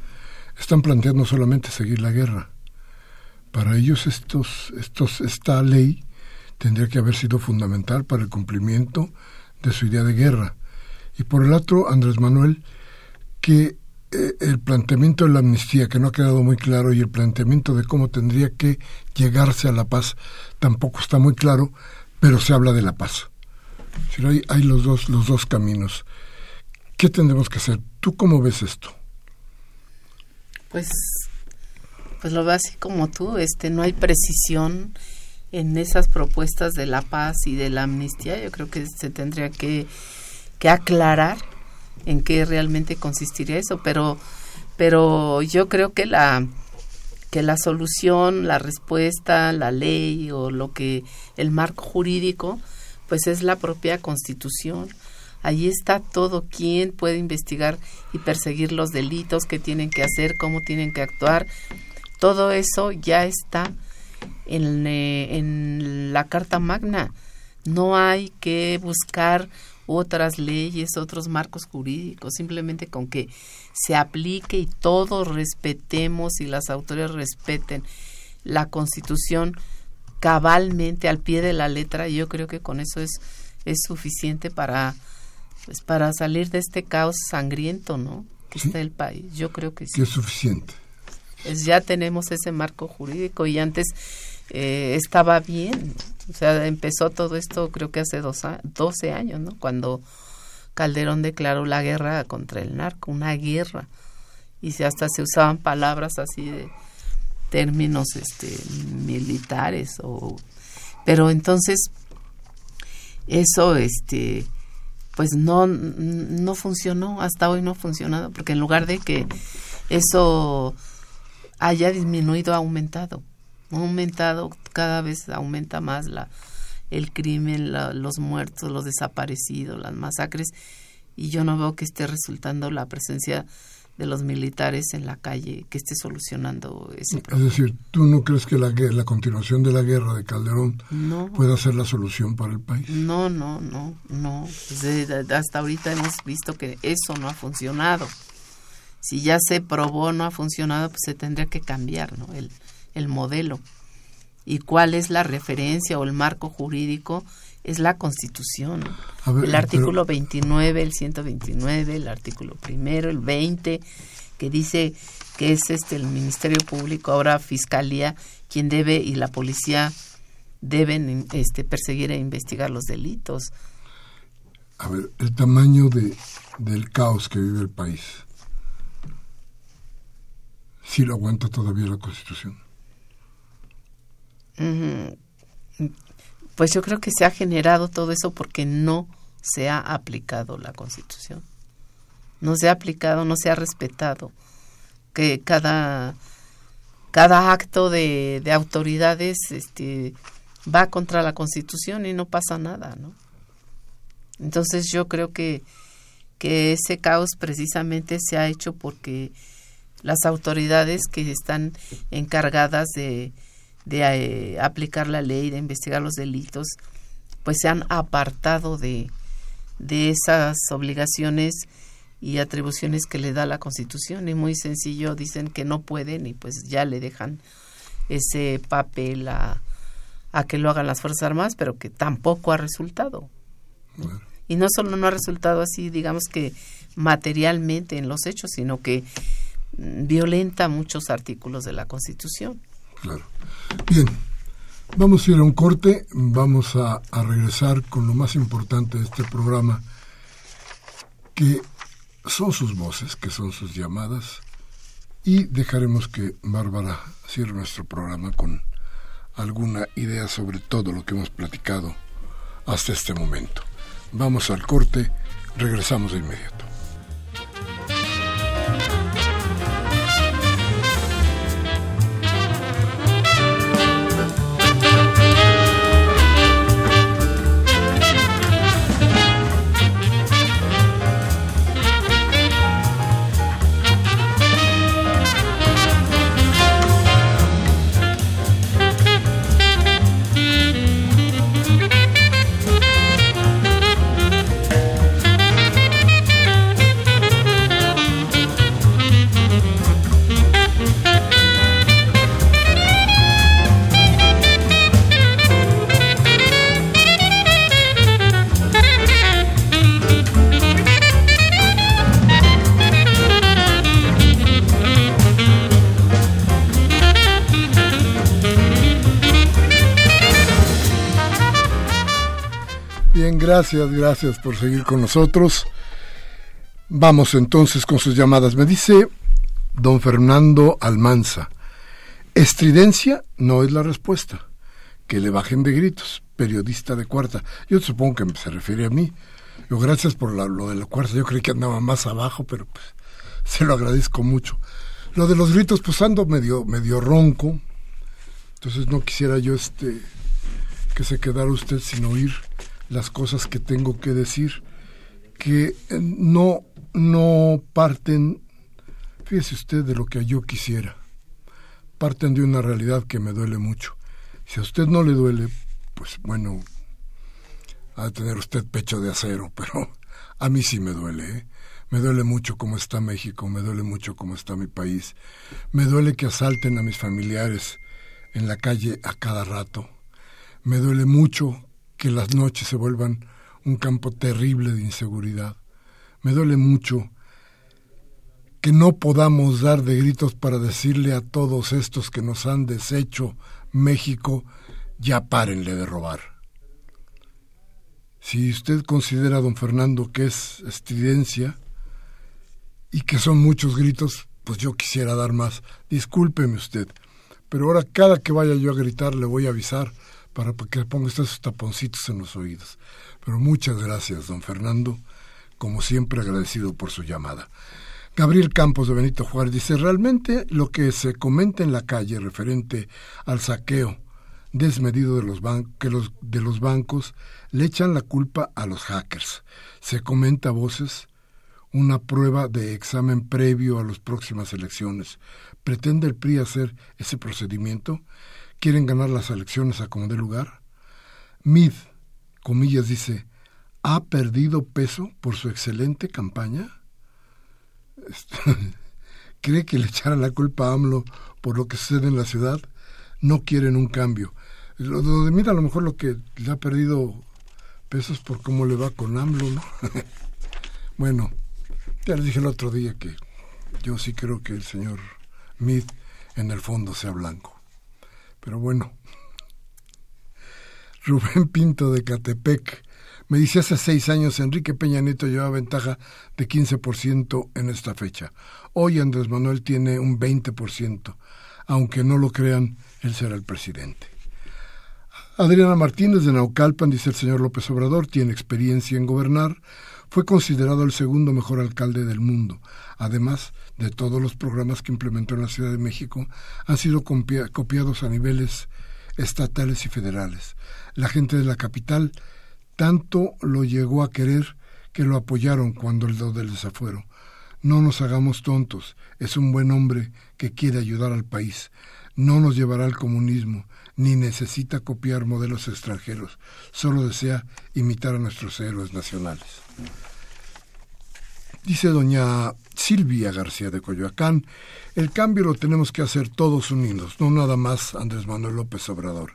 están planteando solamente seguir la guerra. Para ellos estos, estos, esta ley tendría que haber sido fundamental para el cumplimiento de su idea de guerra. Y por el otro, Andrés Manuel, que el planteamiento de la amnistía, que no ha quedado muy claro, y el planteamiento de cómo tendría que llegarse a la paz, tampoco está muy claro, pero se habla de la paz. Si hay, hay los, dos, los dos caminos. ¿Qué tendremos que hacer? ¿Tú cómo ves esto? Pues, pues lo veo así como tú, este, no hay precisión en esas propuestas de la paz y de la amnistía. Yo creo que se tendría que, que aclarar en qué realmente consistiría eso, pero, pero yo creo que la que la solución, la respuesta, la ley o lo que el marco jurídico, pues es la propia Constitución Allí está todo quién puede investigar y perseguir los delitos que tienen que hacer, cómo tienen que actuar. Todo eso ya está en, eh, en la Carta Magna. No hay que buscar otras leyes, otros marcos jurídicos, simplemente con que se aplique y todos respetemos y las autoridades respeten la Constitución cabalmente al pie de la letra, yo creo que con eso es, es suficiente para pues para salir de este caos sangriento, ¿no? Que está el país. Yo creo que sí. Que es suficiente. Pues ya tenemos ese marco jurídico y antes eh, estaba bien. O sea, empezó todo esto creo que hace dos, 12 años, ¿no? Cuando Calderón declaró la guerra contra el narco, una guerra. Y si hasta se usaban palabras así de términos este militares o pero entonces eso este pues no, no funcionó, hasta hoy no ha funcionado, porque en lugar de que eso haya disminuido, ha aumentado, ha aumentado, cada vez aumenta más la, el crimen, los muertos, los desaparecidos, las masacres, y yo no veo que esté resultando la presencia de los militares en la calle que esté solucionando ese problema. Es decir, ¿tú no crees que la, la continuación de la guerra de Calderón pueda ser la solución para el país? No, no, no, no. Pues hasta ahorita hemos visto que eso no ha funcionado. Si ya se probó, no ha funcionado, pues se tendría que cambiar ¿no? el, el modelo. ¿Y cuál es la referencia o el marco jurídico? es la Constitución. el artículo 29, el 129, el artículo primero, el 20, que dice que es este el Ministerio Público, ahora Fiscalía, quien debe y la policía deben este, perseguir e investigar los delitos. A ver, el tamaño de, del caos que vive el país, ¿sí lo aguanta todavía la Constitución? Pues yo creo que se ha generado todo eso porque no se ha aplicado la Constitución. No se ha aplicado, no se ha respetado. Que cada, cada acto de, de autoridades este, va contra la Constitución y no pasa nada, ¿no? Entonces yo creo que, que ese caos precisamente se ha hecho porque las autoridades que están encargadas de, de eh, aplicar la ley, de investigar los delitos, pues se han apartado de, de esas obligaciones y atribuciones que le da la Constitución. Y muy sencillo, dicen que no pueden y pues ya le dejan ese papel a, a que lo hagan las Fuerzas Armadas, pero que tampoco ha resultado. Y no solo no ha resultado así, digamos que materialmente en los hechos, sino que mm, violenta muchos artículos de la Constitución. Claro. Bien, vamos a ir a un corte, vamos a, regresar con lo más importante de este programa, que son sus voces, que son sus llamadas, y dejaremos que Bárbara cierre nuestro programa con alguna idea sobre todo lo que hemos platicado hasta este momento. Vamos al corte, regresamos de inmediato. Gracias, gracias por seguir con nosotros. Vamos entonces con sus llamadas. Me dice don Fernando Almanza, estridencia no es la respuesta. Que le bajen de gritos, periodista de cuarta. Yo supongo que se refiere a mí. Yo, gracias por lo de la cuarta. Yo creí que andaba más abajo, pero pues se lo agradezco mucho. Lo de los gritos, pues ando medio, medio ronco. Entonces no quisiera yo este que se quedara usted sin oír las cosas que tengo que decir, que eh, no, no parten, fíjese usted, de lo que yo quisiera, parten de una realidad que me duele mucho. Si a usted no le duele, pues bueno, ha de tener usted pecho de acero, pero a mí sí me duele, ¿eh? Me duele mucho cómo está México, me duele mucho cómo está mi país, me duele que asalten a mis familiares en la calle a cada rato, me duele mucho que las noches se vuelvan un campo terrible de inseguridad. Me duele mucho que no podamos dar de gritos para decirle a todos estos que nos han deshecho México, ya párenle de robar. Si usted considera, don Fernando, que es estridencia y que son muchos gritos, pues yo quisiera dar más. Discúlpeme usted, pero ahora cada que vaya yo a gritar le voy a avisar para que ponga estos taponcitos en los oídos. Pero muchas gracias, don Fernando, como siempre agradecido por su llamada. Gabriel Campos de Benito Juárez dice, realmente lo que se comenta en la calle referente al saqueo desmedido de los, de los bancos le echan la culpa a los hackers. Se comenta a voces una prueba de examen previo a las próximas elecciones. ¿Pretende el PRI hacer ese procedimiento? ¿Quieren ganar las elecciones a como dé lugar? Mid, comillas, dice, ¿ha perdido peso por su excelente campaña? ¿Cree que le echará la culpa a AMLO por lo que sucede en la ciudad? No quieren un cambio. Lo, a lo mejor lo que le ha perdido peso es por cómo le va con AMLO, ¿no? bueno, ya les dije el otro día que yo sí creo que el señor En el fondo sea blanco. Pero bueno, Rubén Pinto de Catepec me dice hace seis años Enrique Peña Nieto llevaba ventaja de 15% en esta fecha. Hoy Andrés Manuel tiene un 20%. Aunque no lo crean, él será el presidente. Adriana Martínez de Naucalpan dice el señor López Obrador tiene experiencia en gobernar, fue considerado el segundo mejor alcalde del mundo. Además de todos los programas que implementó en la Ciudad de México, han sido copiados a niveles estatales y federales. La gente de la capital tanto lo llegó a querer que lo apoyaron cuando el do del desafuero. No nos hagamos tontos, es un buen hombre que quiere ayudar al país. No nos llevará al comunismo, ni necesita copiar modelos extranjeros, solo desea imitar a nuestros héroes nacionales. Dice doña Silvia García de Coyoacán, el cambio lo tenemos que hacer todos unidos, no nada más Andrés Manuel López Obrador.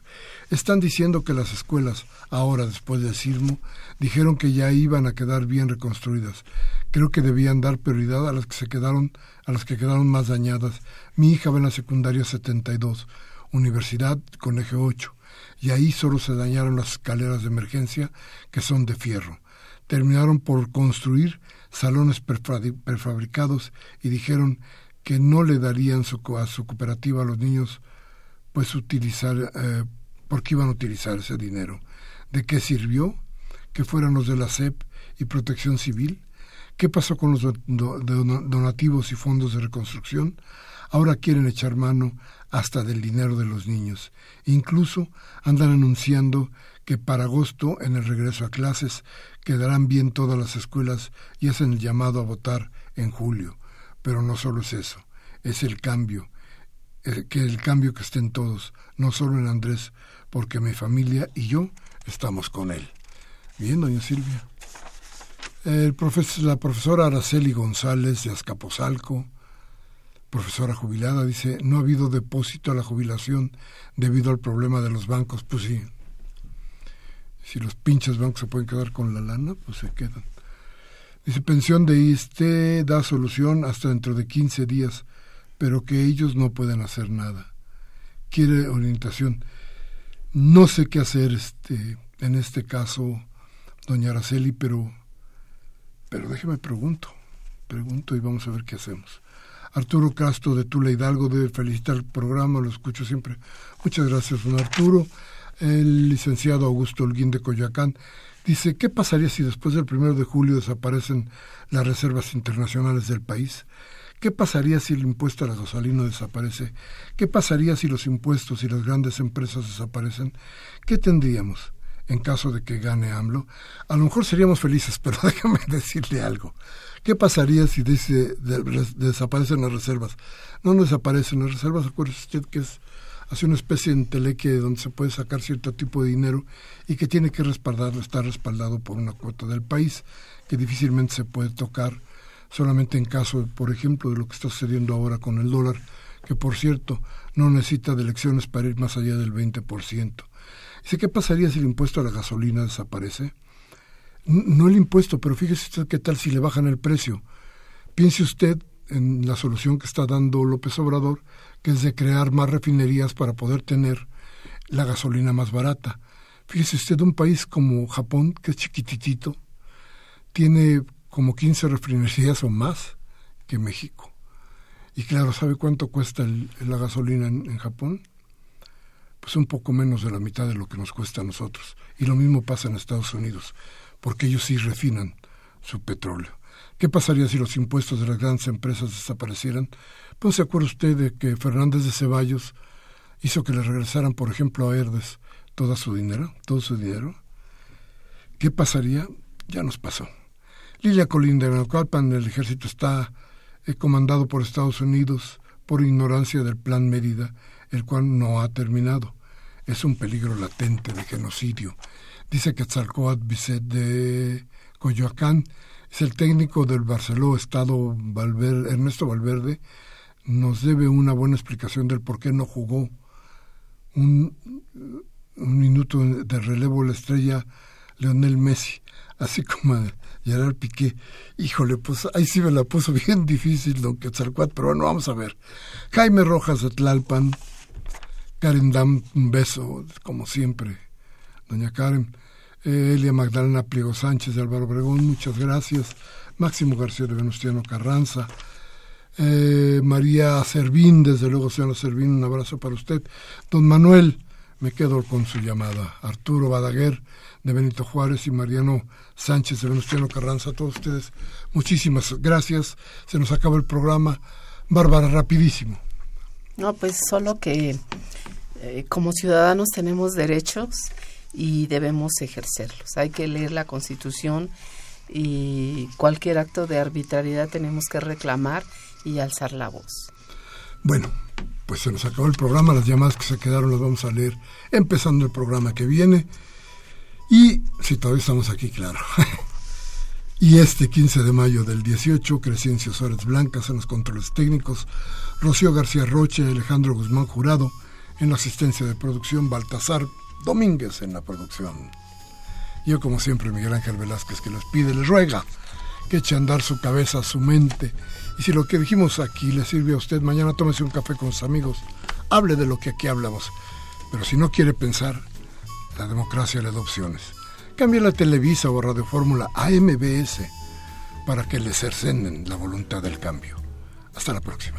Están diciendo que las escuelas, ahora después del sismo, dijeron que ya iban a quedar bien reconstruidas. Creo que debían dar prioridad a las que se quedaron, a las que quedaron más dañadas. Mi hija va en la secundaria 72, Universidad con eje 8, y ahí solo se dañaron las escaleras de emergencia, que son de fierro. Terminaron por construir salones prefabricados y dijeron que no le darían a su cooperativa a los niños pues utilizar eh, porque iban a utilizar ese dinero. ¿De qué sirvió? Que fueran los de la SEP y Protección Civil. ¿Qué pasó con los donativos y fondos de reconstrucción? Ahora quieren echar mano hasta del dinero de los niños. Incluso andan anunciando que para agosto, en el regreso a clases, quedarán bien todas las escuelas y hacen el llamado a votar en julio. Pero no solo es eso, es el cambio, eh, que el cambio que estén todos, no solo en Andrés, porque mi familia y yo estamos con él. Bien, doña Silvia. El la profesora Araceli González de Azcapotzalco profesora jubilada, dice, no ha habido depósito a la jubilación debido al problema de los bancos. Pues sí, si los pinches bancos se pueden quedar con la lana, pues se quedan. Dice, pensión de ISTE da solución hasta dentro de 15 días, pero que ellos no pueden hacer nada. Quiere orientación. No sé qué hacer este, en este caso, doña Araceli, pero, pero déjeme pregunto, pregunto y vamos a ver qué hacemos. Arturo Castro de Tula Hidalgo debe felicitar el programa, lo escucho siempre. Muchas gracias, don Arturo. El licenciado Augusto Holguín de Coyoacán dice, ¿qué pasaría si después del primero de julio desaparecen las reservas internacionales del país? ¿Qué pasaría si el impuesto a la gasolina desaparece? ¿Qué pasaría si los impuestos y las grandes empresas desaparecen? ¿Qué tendríamos en caso de que gane AMLO? A lo mejor seríamos felices, pero déjame decirle algo. ¿Qué pasaría si dice, desaparecen las reservas? No, desaparecen las reservas, acuérdese usted que es hace una especie de enteleque donde se puede sacar cierto tipo de dinero y que tiene que respaldar, estar respaldado por una cuota del país, que difícilmente se puede tocar solamente en caso, por ejemplo, de lo que está sucediendo ahora con el dólar, que por cierto no necesita de elecciones para ir más allá del 20%. Dice, ¿qué pasaría si el impuesto a la gasolina desaparece? no el impuesto, pero fíjese usted qué tal si le bajan el precio. Piense usted en la solución que está dando López Obrador, que es de crear más refinerías para poder tener la gasolina más barata. Fíjese usted, un país como Japón, que es chiquititito, tiene como 15 refinerías o más que México. Y claro, ¿sabe cuánto cuesta la gasolina en Japón? Pues un poco menos de la mitad de lo que nos cuesta a nosotros. Y lo mismo pasa en Estados Unidos porque ellos sí refinan su petróleo. ¿Qué pasaría si los impuestos de las grandes empresas desaparecieran? Pues se acuerda usted de que Fernández de Ceballos hizo que le regresaran, por ejemplo, a Herdes todo su dinero, todo su dinero. ¿Qué pasaría? Ya nos pasó. Lilia Colinda, en Naucalpan el ejército está eh, comandado por Estados Unidos por ignorancia del Plan Mérida, el cual no ha terminado. Es un peligro latente de genocidio. Dice que Tzalcoat Bisset de Coyoacán es el técnico del Barceló Estado Ernesto Valverde, nos debe una buena explicación del por qué no jugó un, minuto de relevo la estrella Leonel Messi, así como Gerard Piqué. Híjole, pues ahí sí me la puso bien difícil don Quetzalcoatl, pero bueno, vamos a ver. Jaime Rojas de Tlalpan, Karen Dam, un beso, como siempre, doña Karen. Elia Magdalena Pliego Sánchez de Álvaro Obregón, muchas gracias. Máximo García de Venustiano Carranza. Eh, María Servín, desde luego, señora Servín, un abrazo para usted. Don Manuel, me quedo con su llamada. Arturo Badaguer, de Benito Juárez, y Mariano Sánchez, de Venustiano Carranza, a todos ustedes, muchísimas gracias. Se nos acaba el programa. Bárbara, rapidísimo. No, pues solo que eh, como ciudadanos tenemos derechos y debemos ejercerlos. Hay que leer la Constitución y cualquier acto de arbitrariedad tenemos que reclamar y alzar la voz. Bueno, pues se nos acabó el programa, las llamadas que se quedaron las vamos a leer empezando el programa que viene. Y si todavía estamos aquí, claro. y este 15 de mayo del 18, Crescencia Suárez Blancas en los controles técnicos, Rocío García Roche, Alejandro Guzmán Jurado en la asistencia de producción, Baltasar Domínguez en la producción. Yo, como siempre, Miguel Ángel Velázquez, que les pide, les ruega que eche a andar su cabeza, su mente. Y si lo que dijimos aquí le sirve a usted, mañana tómese un café con sus amigos, hable de lo que aquí hablamos. Pero si no quiere pensar, la democracia le da opciones. Cambie la Televisa o Radio Fórmula a MBS para que le cercenen la voluntad del cambio. Hasta la próxima.